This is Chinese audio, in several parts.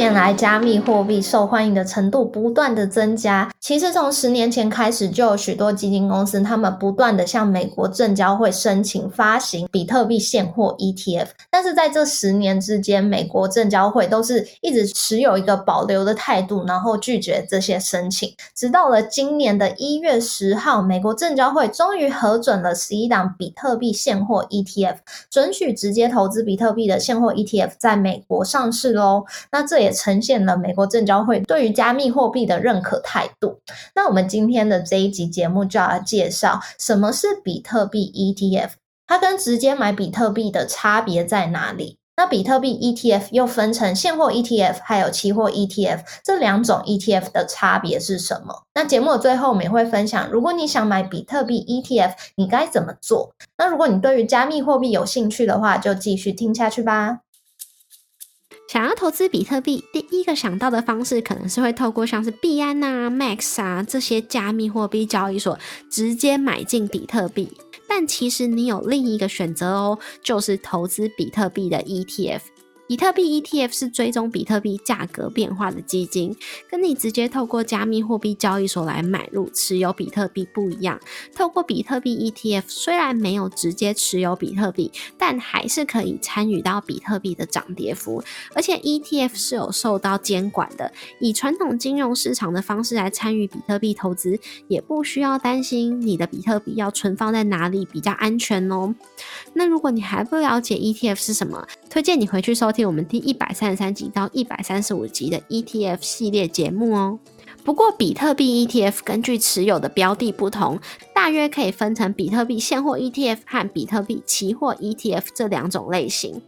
年来，加密货币受欢迎的程度不断的增加。其实从十年前开始，就有许多基金公司，他们不断的向美国证交会申请发行比特币现货 ETF。但是在这十年之间，美国证交会都是一直持有一个保留的态度，然后拒绝这些申请。直到了今年的一月十号，美国证交会终于核准了十一档比特币现货 ETF，准许直接投资比特币的现货 ETF 在美国上市喽。那这也呈现了美国证交会对于加密货币的认可态度。那我们今天的这一集节目就要介绍什么是比特币 ETF，它跟直接买比特币的差别在哪里？那比特币 ETF 又分成现货 ETF 还有期货 ETF 这两种 ETF 的差别是什么？那节目的最后我们也会分享，如果你想买比特币 ETF，你该怎么做？那如果你对于加密货币有兴趣的话，就继续听下去吧。想要投资比特币，第一个想到的方式可能是会透过像是币安啊、Max 啊这些加密货币交易所直接买进比特币。但其实你有另一个选择哦，就是投资比特币的 ETF。比特币 ETF 是追踪比特币价格变化的基金，跟你直接透过加密货币交易所来买入持有比特币不一样。透过比特币 ETF，虽然没有直接持有比特币，但还是可以参与到比特币的涨跌幅。而且 ETF 是有受到监管的，以传统金融市场的方式来参与比特币投资，也不需要担心你的比特币要存放在哪里比较安全哦。那如果你还不了解 ETF 是什么，推荐你回去收听。我们第一百三十三集到一百三十五集的 ETF 系列节目哦。不过，比特币 ETF 根据持有的标的不同，大约可以分成比特币现货 ETF 和比特币期货 ETF 这两种类型。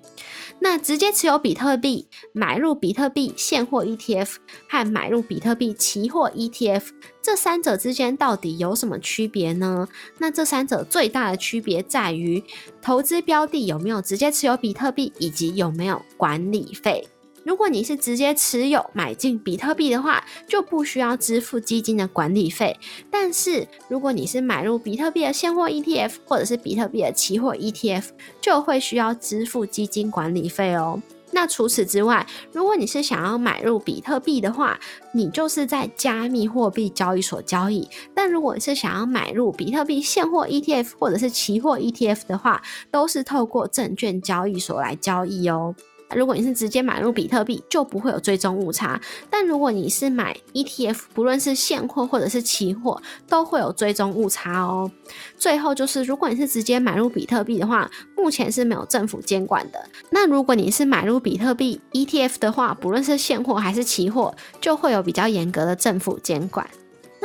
那直接持有比特币买入比特币现货 ETF 和买入比特币期货 ETF 这三者之间到底有什么区别呢？那这三者最大的区别在于投资标的有没有直接持有比特币，以及有没有管理费。如果你是直接持有买进比特币的话，就不需要支付基金的管理费。但是如果你是买入比特币的现货 ETF 或者是比特币的期货 ETF，就会需要支付基金管理费哦。那除此之外，如果你是想要买入比特币的话，你就是在加密货币交易所交易；但如果你是想要买入比特币现货 ETF 或者是期货 ETF 的话，都是透过证券交易所来交易哦。如果你是直接买入比特币，就不会有追踪误差；但如果你是买 ETF，不论是现货或者是期货，都会有追踪误差哦。最后就是，如果你是直接买入比特币的话，目前是没有政府监管的。那如果你是买入比特币 ETF 的话，不论是现货还是期货，就会有比较严格的政府监管。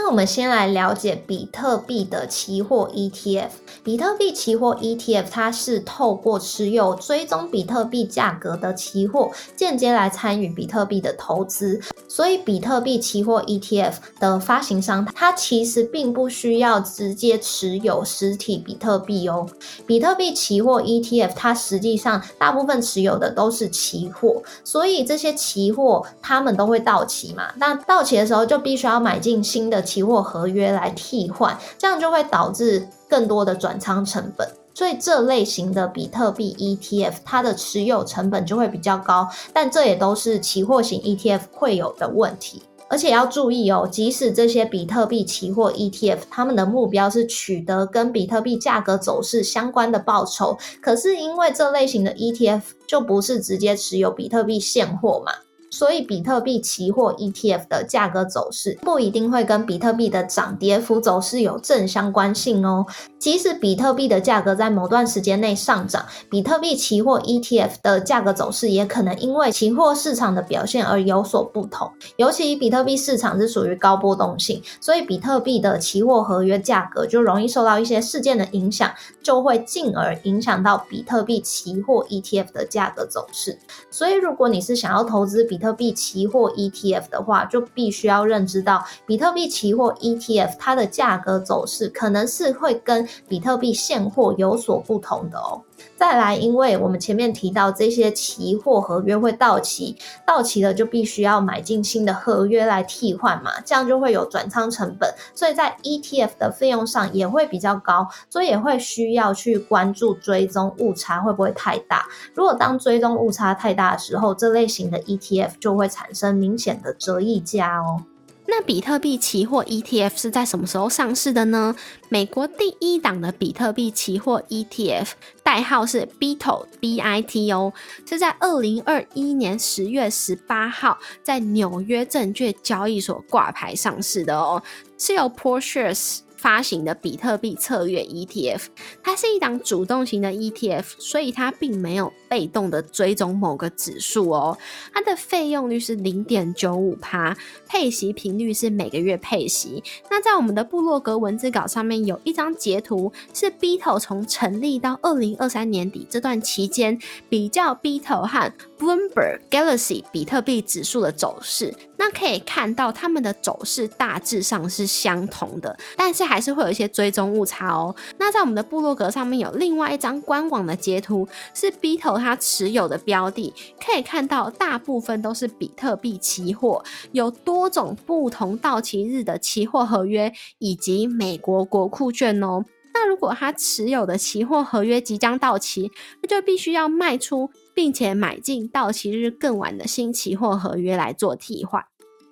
我们先来了解比特币的期货 ETF。比特币期货 ETF 它是透过持有追踪比特币价格的期货，间接来参与比特币的投资。所以，比特币期货 ETF 的发行商，它其实并不需要直接持有实体比特币哦。比特币期货 ETF 它实际上大部分持有的都是期货，所以这些期货它们都会到期嘛。那到期的时候就必须要买进新的。期期货合约来替换，这样就会导致更多的转仓成本，所以这类型的比特币 ETF 它的持有成本就会比较高，但这也都是期货型 ETF 会有的问题。而且要注意哦，即使这些比特币期货 ETF 他们的目标是取得跟比特币价格走势相关的报酬，可是因为这类型的 ETF 就不是直接持有比特币现货嘛。所以，比特币期货 ETF 的价格走势不一定会跟比特币的涨跌幅走势有正相关性哦。即使比特币的价格在某段时间内上涨，比特币期货 ETF 的价格走势也可能因为期货市场的表现而有所不同。尤其比特币市场是属于高波动性，所以比特币的期货合约价格就容易受到一些事件的影响，就会进而影响到比特币期货 ETF 的价格走势。所以，如果你是想要投资比特币期货 ETF 的话，就必须要认知到，比特币期货 ETF 它的价格走势可能是会跟比特币现货有所不同的哦。再来，因为我们前面提到这些期货合约会到期，到期了就必须要买进新的合约来替换嘛，这样就会有转仓成本，所以在 ETF 的费用上也会比较高，所以也会需要去关注追踪误差会不会太大。如果当追踪误差太大的时候，这类型的 ETF 就会产生明显的折溢价哦。那比特币期货 ETF 是在什么时候上市的呢？美国第一档的比特币期货 ETF 代号是 BITO，B-I-T-O，是在二零二一年十月十八号在纽约证券交易所挂牌上市的哦，是由 Porsche。发行的比特币策略 ETF，它是一档主动型的 ETF，所以它并没有被动的追踪某个指数哦。它的费用率是零点九五趴，配息频率是每个月配息。那在我们的部落格文字稿上面有一张截图，是 Beto 从成立到二零二三年底这段期间比较 Beto 和 Bloomberg Galaxy 比特币指数的走势。那可以看到它们的走势大致上是相同的，但是还是会有一些追踪误差哦。那在我们的部落格上面有另外一张官网的截图，是 Beto 它持有的标的，可以看到大部分都是比特币期货，有多种不同到期日的期货合约，以及美国国库券哦。那如果他持有的期货合约即将到期，那就必须要卖出，并且买进到期日更晚的新期货合约来做替换。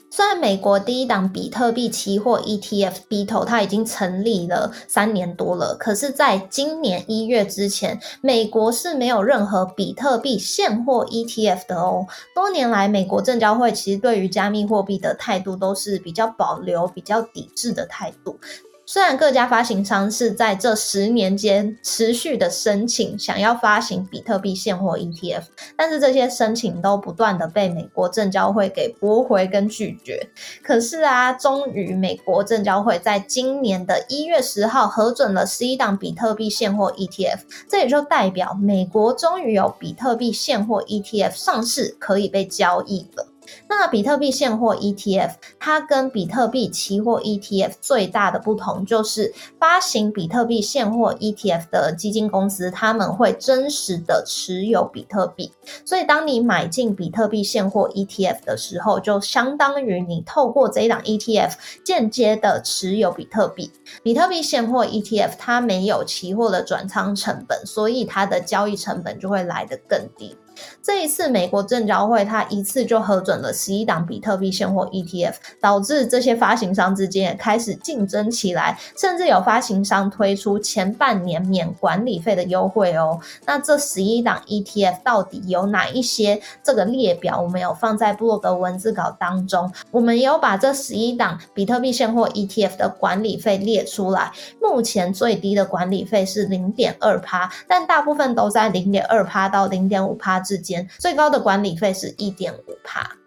虽然美国第一档比特币期货 ETF BITO 它已经成立了三年多了，可是在今年一月之前，美国是没有任何比特币现货 ETF 的哦。多年来，美国证交会其实对于加密货币的态度都是比较保留、比较抵制的态度。虽然各家发行商是在这十年间持续的申请，想要发行比特币现货 ETF，但是这些申请都不断的被美国证交会给驳回跟拒绝。可是啊，终于美国证交会在今年的一月十号核准了十一档比特币现货 ETF，这也就代表美国终于有比特币现货 ETF 上市可以被交易了。那比特币现货 ETF，它跟比特币期货 ETF 最大的不同就是，发行比特币现货 ETF 的基金公司，他们会真实的持有比特币，所以当你买进比特币现货 ETF 的时候，就相当于你透过这一档 ETF 间接的持有比特币。比特币现货 ETF 它没有期货的转仓成本，所以它的交易成本就会来得更低。这一次，美国证交会它一次就核准了十一档比特币现货 ETF，导致这些发行商之间也开始竞争起来，甚至有发行商推出前半年免管理费的优惠哦。那这十一档 ETF 到底有哪一些？这个列表我们有放在布洛格文字稿当中，我们也有把这十一档比特币现货 ETF 的管理费列出来。目前最低的管理费是零点二趴，但大部分都在零点二趴到零点五趴。之间最高的管理费是一点五帕。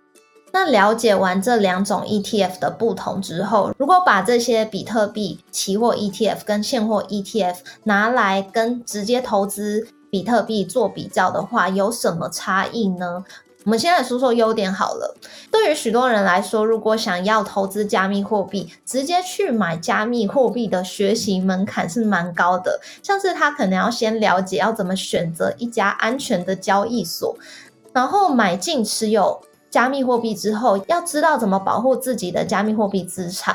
那了解完这两种 ETF 的不同之后，如果把这些比特币期货 ETF 跟现货 ETF 拿来跟直接投资比特币做比较的话，有什么差异呢？我们先来说说优点好了。对于许多人来说，如果想要投资加密货币，直接去买加密货币的学习门槛是蛮高的。像是他可能要先了解要怎么选择一家安全的交易所，然后买进持有加密货币之后，要知道怎么保护自己的加密货币资产，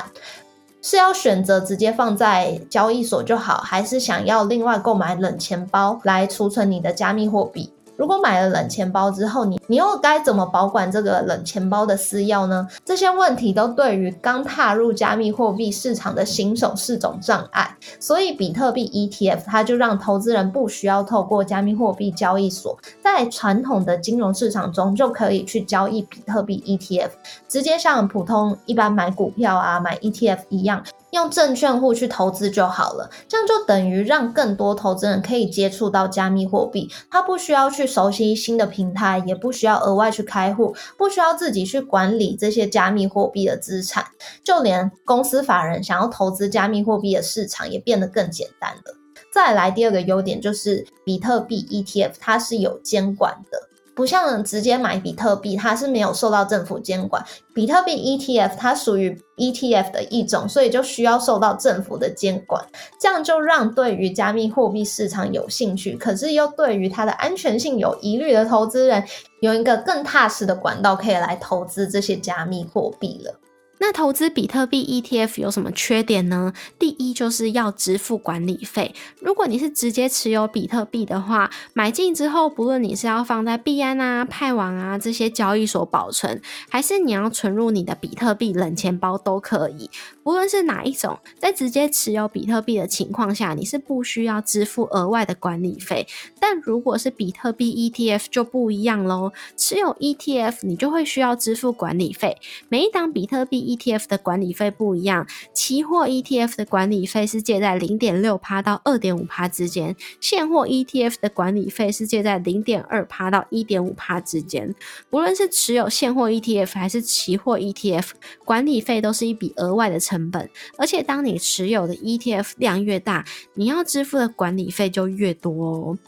是要选择直接放在交易所就好，还是想要另外购买冷钱包来储存你的加密货币？如果买了冷钱包之后，你你又该怎么保管这个冷钱包的私钥呢？这些问题都对于刚踏入加密货币市场的新手是种障碍。所以，比特币 ETF 它就让投资人不需要透过加密货币交易所，在传统的金融市场中就可以去交易比特币 ETF，直接像普通一般买股票啊、买 ETF 一样。用证券户去投资就好了，这样就等于让更多投资人可以接触到加密货币。他不需要去熟悉新的平台，也不需要额外去开户，不需要自己去管理这些加密货币的资产。就连公司法人想要投资加密货币的市场也变得更简单了。再来第二个优点就是比特币 ETF，它是有监管的。不像直接买比特币，它是没有受到政府监管。比特币 ETF 它属于 ETF 的一种，所以就需要受到政府的监管。这样就让对于加密货币市场有兴趣，可是又对于它的安全性有疑虑的投资人，有一个更踏实的管道可以来投资这些加密货币了。那投资比特币 ETF 有什么缺点呢？第一就是要支付管理费。如果你是直接持有比特币的话，买进之后，不论你是要放在币安啊、派网啊这些交易所保存，还是你要存入你的比特币冷钱包都可以。不论是哪一种，在直接持有比特币的情况下，你是不需要支付额外的管理费。但如果是比特币 ETF 就不一样喽，持有 ETF 你就会需要支付管理费。每一档比特币 ETF 的管理费不一样，期货 ETF 的管理费是介在零点六趴到二点五趴之间，现货 ETF 的管理费是介在零点二趴到一点五趴之间。不论是持有现货 ETF 还是期货 ETF，管理费都是一笔额外的成本，而且当你持有的 ETF 量越大，你要支付的管理费就越多哦。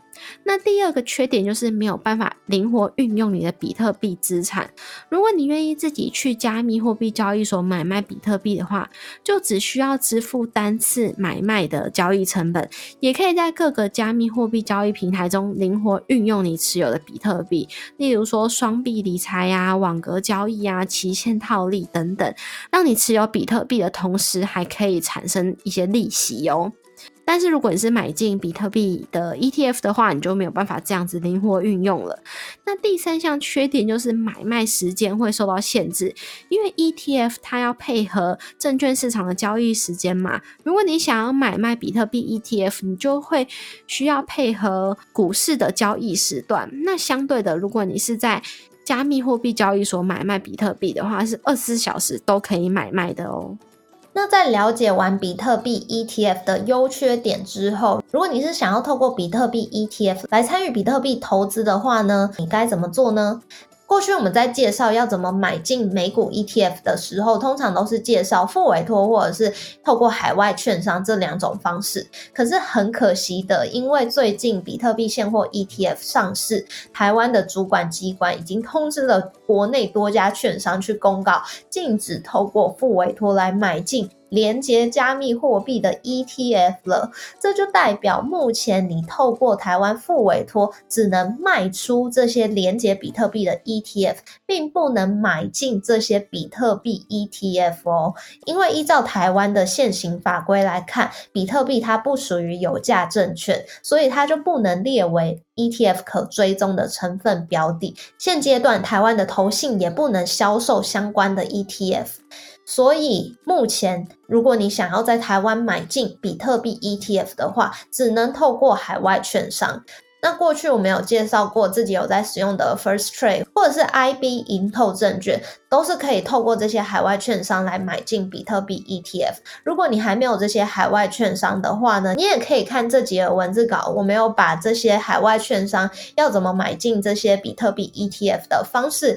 那第二个缺点就是没有办法灵活运用你的比特币资产。如果你愿意自己去加密货币交易所买卖比特币的话，就只需要支付单次买卖的交易成本，也可以在各个加密货币交易平台中灵活运用你持有的比特币，例如说双币理财呀、网格交易啊、期限套利等等，让你持有比特币的同时还可以产生一些利息哦。但是如果你是买进比特币的 ETF 的话，你就没有办法这样子灵活运用了。那第三项缺点就是买卖时间会受到限制，因为 ETF 它要配合证券市场的交易时间嘛。如果你想要买卖比特币 ETF，你就会需要配合股市的交易时段。那相对的，如果你是在加密货币交易所买卖比特币的话，是二十四小时都可以买卖的哦。那在了解完比特币 ETF 的优缺点之后，如果你是想要透过比特币 ETF 来参与比特币投资的话呢，你该怎么做呢？过去我们在介绍要怎么买进美股 ETF 的时候，通常都是介绍副委托或者是透过海外券商这两种方式。可是很可惜的，因为最近比特币现货 ETF 上市，台湾的主管机关已经通知了国内多家券商去公告，禁止透过副委托来买进。连接加密货币的 ETF 了，这就代表目前你透过台湾副委托只能卖出这些连接比特币的 ETF，并不能买进这些比特币 ETF 哦。因为依照台湾的现行法规来看，比特币它不属于有价证券，所以它就不能列为 ETF 可追踪的成分标的。现阶段台湾的投信也不能销售相关的 ETF。所以目前，如果你想要在台湾买进比特币 ETF 的话，只能透过海外券商。那过去我们有介绍过，自己有在使用的 First Trade 或者是 IB 银透证券，都是可以透过这些海外券商来买进比特币 ETF。如果你还没有这些海外券商的话呢，你也可以看这几页文字稿，我没有把这些海外券商要怎么买进这些比特币 ETF 的方式。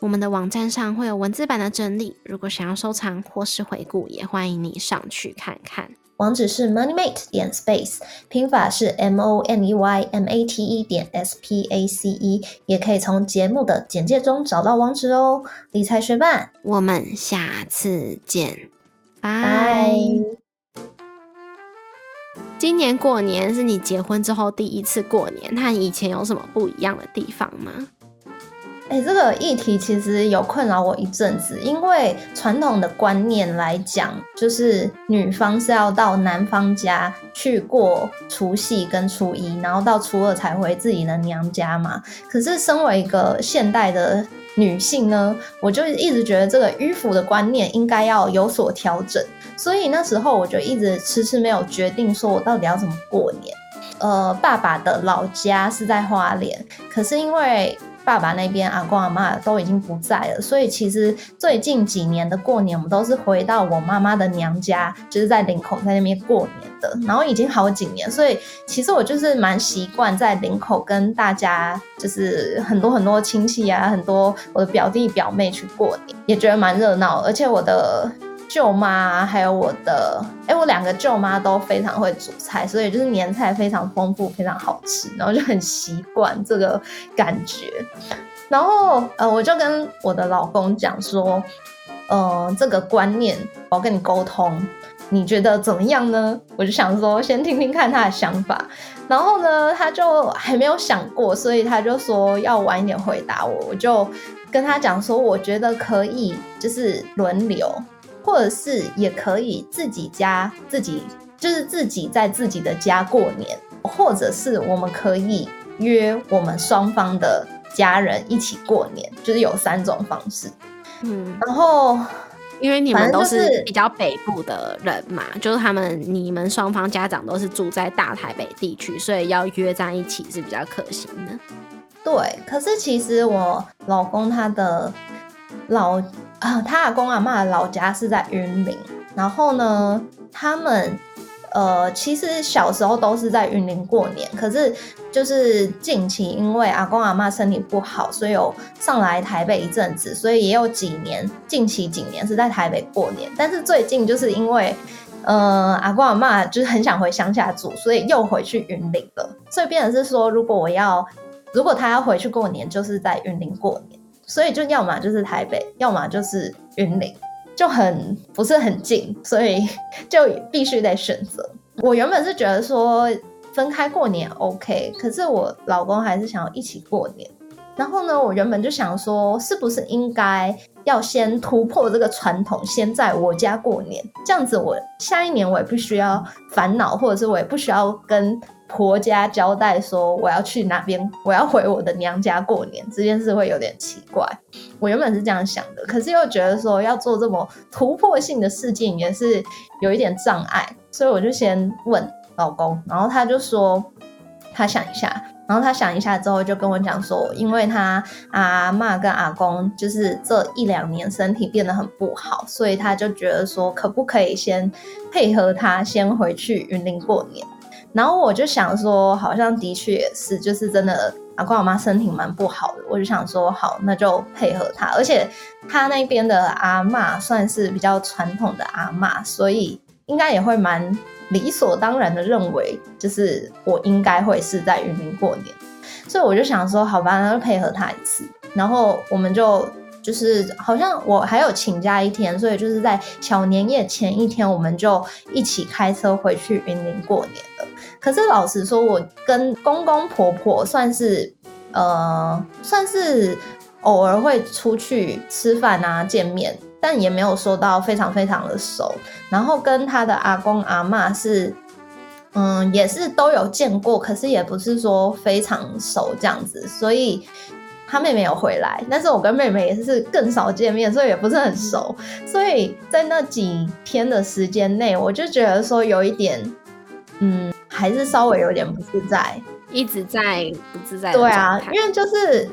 我们的网站上会有文字版的整理，如果想要收藏或是回顾，也欢迎你上去看看。网址是 moneymate 点 space，拼法是 m o n e y m a t e 点 s p a c e，也可以从节目的简介中找到网址哦。理财学伴，我们下次见，拜。今年过年是你结婚之后第一次过年，和以前有什么不一样的地方吗？哎，这个议题其实有困扰我一阵子，因为传统的观念来讲，就是女方是要到男方家去过除夕跟初一，然后到初二才回自己的娘家嘛。可是身为一个现代的女性呢，我就一直觉得这个迂腐的观念应该要有所调整，所以那时候我就一直迟迟没有决定说我到底要怎么过年。呃，爸爸的老家是在花莲，可是因为爸爸那边阿公阿妈都已经不在了，所以其实最近几年的过年，我们都是回到我妈妈的娘家，就是在林口在那边过年的。然后已经好几年，所以其实我就是蛮习惯在林口跟大家，就是很多很多亲戚啊，很多我的表弟表妹去过年，也觉得蛮热闹。而且我的舅妈还有我的，哎，我两个舅妈都非常会煮菜，所以就是年菜非常丰富，非常好吃，然后就很习惯这个感觉。然后呃，我就跟我的老公讲说，呃，这个观念我要跟你沟通。你觉得怎么样呢？我就想说，先听听看他的想法。然后呢，他就还没有想过，所以他就说要晚一点回答我。我就跟他讲说，我觉得可以，就是轮流，或者是也可以自己家自己，就是自己在自己的家过年，或者是我们可以约我们双方的家人一起过年，就是有三种方式。嗯，然后。因为你们都是比较北部的人嘛，就是他们你们双方家长都是住在大台北地区，所以要约在一起是比较可行的。对，可是其实我老公他的老啊，他阿公阿妈的老家是在云林，然后呢，他们。呃，其实小时候都是在云林过年，可是就是近期因为阿公阿妈身体不好，所以有上来台北一阵子，所以也有几年，近期几年是在台北过年。但是最近就是因为，呃，阿公阿妈就是很想回乡下住，所以又回去云林了。所以变成是说，如果我要，如果他要回去过年，就是在云林过年，所以就要么就是台北，要么就是云林。就很不是很近，所以 就必须得选择。我原本是觉得说分开过年 OK，可是我老公还是想要一起过年。然后呢，我原本就想说，是不是应该要先突破这个传统，先在我家过年，这样子我下一年我也不需要烦恼，或者是我也不需要跟。婆家交代说我要去哪边，我要回我的娘家过年，这件事会有点奇怪。我原本是这样想的，可是又觉得说要做这么突破性的事情也是有一点障碍，所以我就先问老公，然后他就说他想一下，然后他想一下之后就跟我讲说，因为他阿妈跟阿公就是这一两年身体变得很不好，所以他就觉得说可不可以先配合他先回去云林过年。然后我就想说，好像的确也是，就是真的，阿公阿妈身体蛮不好的。我就想说，好，那就配合他。而且他那边的阿妈算是比较传统的阿妈，所以应该也会蛮理所当然的认为，就是我应该会是在云林过年。所以我就想说，好吧，那就配合他一次。然后我们就。就是好像我还有请假一天，所以就是在小年夜前一天，我们就一起开车回去云林过年了。可是老实说，我跟公公婆婆算是呃，算是偶尔会出去吃饭啊，见面，但也没有说到非常非常的熟。然后跟他的阿公阿妈是，嗯，也是都有见过，可是也不是说非常熟这样子，所以。他妹妹有回来，但是我跟妹妹也是更少见面，所以也不是很熟。所以在那几天的时间内，我就觉得说有一点，嗯，还是稍微有点不自在，一直在不自在。对啊，因为就是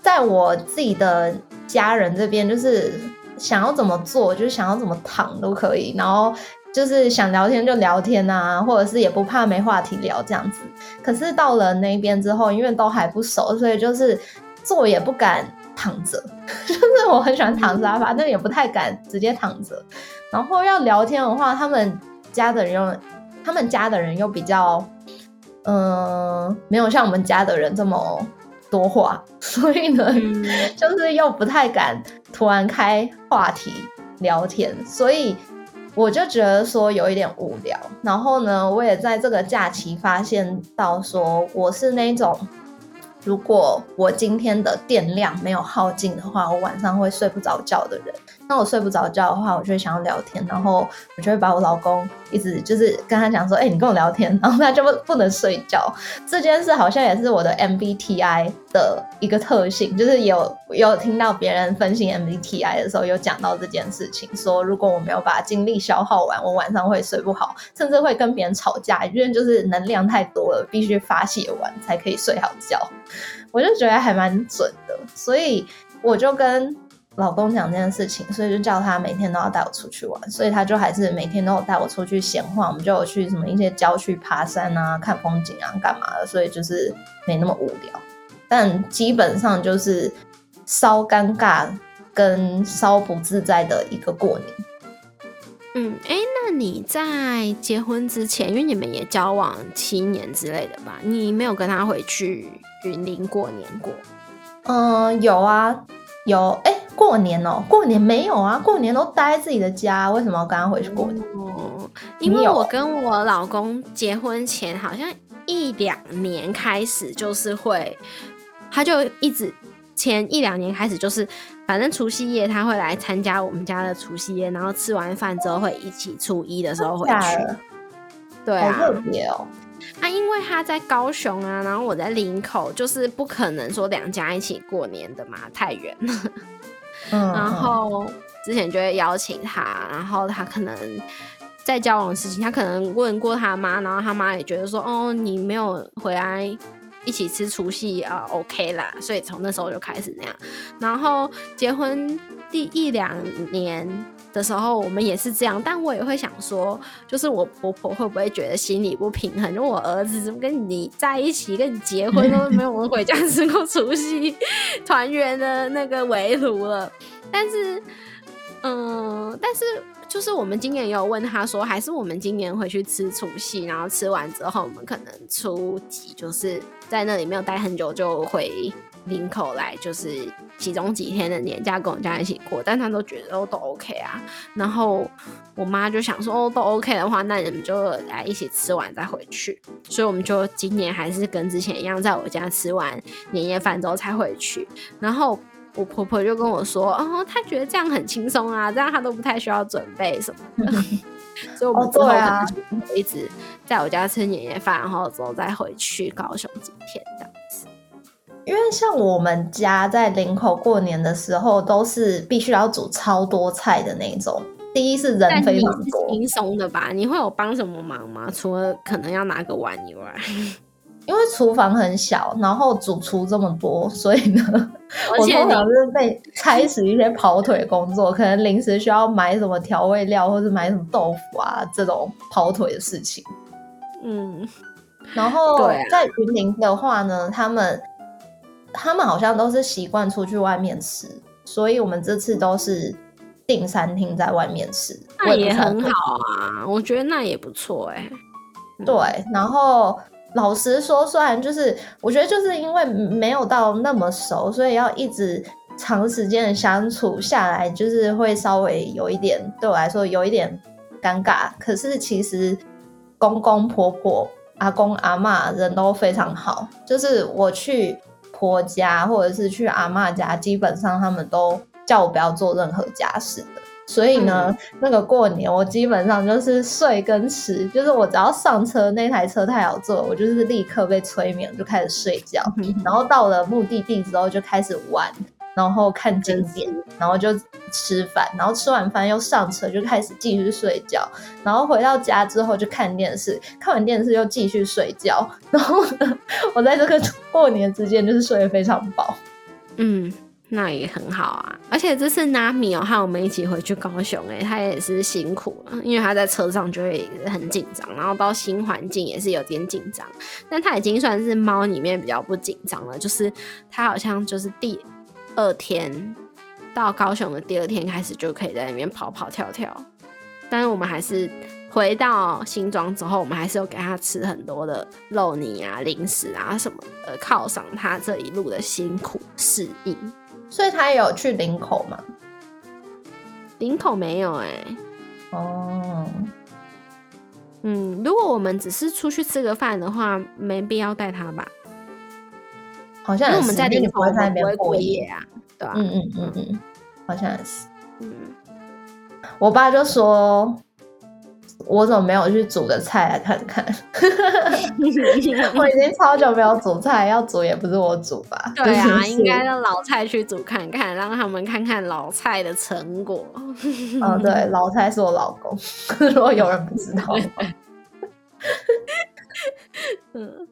在我自己的家人这边，就是想要怎么做，就是想要怎么躺都可以，然后就是想聊天就聊天啊，或者是也不怕没话题聊这样子。可是到了那边之后，因为都还不熟，所以就是。坐也不敢躺着，就是我很喜欢躺沙发，但也不太敢直接躺着。然后要聊天的话，他们家的人又，他们家的人又比较，嗯，没有像我们家的人这么多话，所以呢，就是又不太敢突然开话题聊天，所以我就觉得说有一点无聊。然后呢，我也在这个假期发现到说，我是那种。如果我今天的电量没有耗尽的话，我晚上会睡不着觉的人。那我睡不着觉的话，我就会想要聊天，然后我就会把我老公一直就是跟他讲说，哎、你跟我聊天，然后他就不不能睡觉。这件事好像也是我的 MBTI 的一个特性，就是有有听到别人分析 MBTI 的时候，有讲到这件事情，说如果我没有把精力消耗完，我晚上会睡不好，甚至会跟别人吵架，因为就是能量太多了，必须发泄完才可以睡好觉。我就觉得还蛮准的，所以我就跟老公讲这件事情，所以就叫他每天都要带我出去玩，所以他就还是每天都有带我出去闲晃，我们就有去什么一些郊区爬山啊、看风景啊、干嘛的，所以就是没那么无聊。但基本上就是稍尴尬跟稍不自在的一个过年。嗯，哎，那你在结婚之前，因为你们也交往七年之类的吧，你没有跟他回去云林过年过？嗯，有啊，有。哎、过年哦，过年没有啊，过年都待在自己的家，为什么要跟他回去过年？哦，因为我跟我老公结婚前好像一两年开始就是会，他就一直前一两年开始就是，反正除夕夜他会来参加我们家的除夕夜，然后吃完饭之后会一起初一的时候回去。对啊，好特别哦。啊，因为他在高雄啊，然后我在林口，就是不可能说两家一起过年的嘛，太远了。嗯，然后之前就会邀请他，然后他可能在交往的事情，他可能问过他妈，然后他妈也觉得说，哦，你没有回来一起吃除夕啊、o k 啦，所以从那时候就开始那样。然后结婚第一两年的时候，我们也是这样，但我也会想说，就是我婆婆会不会觉得心里不平衡？就我儿子怎么跟你在一起，跟你结婚都没有我们回家吃过除夕团圆的那个围炉了。但是，嗯、但是就是我们今年也有问他说，还是我们今年回去吃除夕，然后吃完之后，我们可能初几就是在那里没有待很久，就回林口来，就是其中几天的年假跟我们家一起过，但他都觉得哦都 OK 啊。然后我妈就想说，哦都 OK 的话，那你们就来一起吃完再回去。所以我们就今年还是跟之前一样，在我家吃完年夜饭之后才回去。然后我婆婆就跟我说，哦，她觉得这样很轻松啊，这样她都不太需要准备什么的。所以我们哦之后就会一直在我家吃年夜饭，然后之后再回去高雄几天这样子。因为像我们家在林口过年的时候，都是必须要煮超多菜的那种。第一是人非常多，轻松的吧？你会有帮什么忙吗？除了可能要拿个碗以外，因为厨房很小，然后主厨这么多，所以呢，我通常是被差使一些跑腿工作，可能临时需要买什么调味料，或者买什么豆腐啊这种跑腿的事情。嗯，然后在云林的话呢，他们他们好像都是习惯出去外面吃，所以我们这次都是订餐厅在外面吃，那也很好啊，我觉得那也不错哎、对，然后老实说，虽然就是我觉得就是因为没有到那么熟，所以要一直长时间的相处下来，就是会稍微有一点对我来说有一点尴尬。可是其实公公婆婆、阿公阿妈人都非常好，就是我去婆家或者是去阿嬷家，基本上他们都叫我不要做任何家事的。所以呢，那个过年我基本上就是睡跟吃，就是我只要上车那台车太好坐，我就是立刻被催眠，就开始睡觉。然后到了目的地之后就开始玩，然后看景点，然后就吃饭，然后吃完饭又上车就开始继续睡觉，然后回到家之后就看电视，看完电视又继续睡觉，然后呢，我在这个过年之间就是睡得非常饱。嗯，那也很好啊。而且这次 Nami 哦和我们一起回去高雄、欸，他也是辛苦了，因为他在车上就会很紧张，然后到新环境也是有点紧张。但他已经算是猫里面比较不紧张了，就是他好像就是第二天到高雄的第二天开始就可以在那边跑跑跳跳。但是我们还是回到新庄之后，我们还是有给他吃很多的肉泥啊、零食啊什么的，犒赏他这一路的辛苦适应。所以他有去林口吗？林口没有哎、哦，嗯，如果我们只是出去吃个饭的话，没必要带他吧，好像也是因为我们在不会在那边过夜。啊，对啊，嗯嗯嗯嗯，好像也是。嗯我爸就说。我怎么没有去煮个菜来看看？我已经超久没有煮菜，要煮也不是我煮吧？对啊，应该让老蔡去煮看看，让他们看看老蔡的成果。哦，对，老蔡是我老公，如果有人不知道。嗯。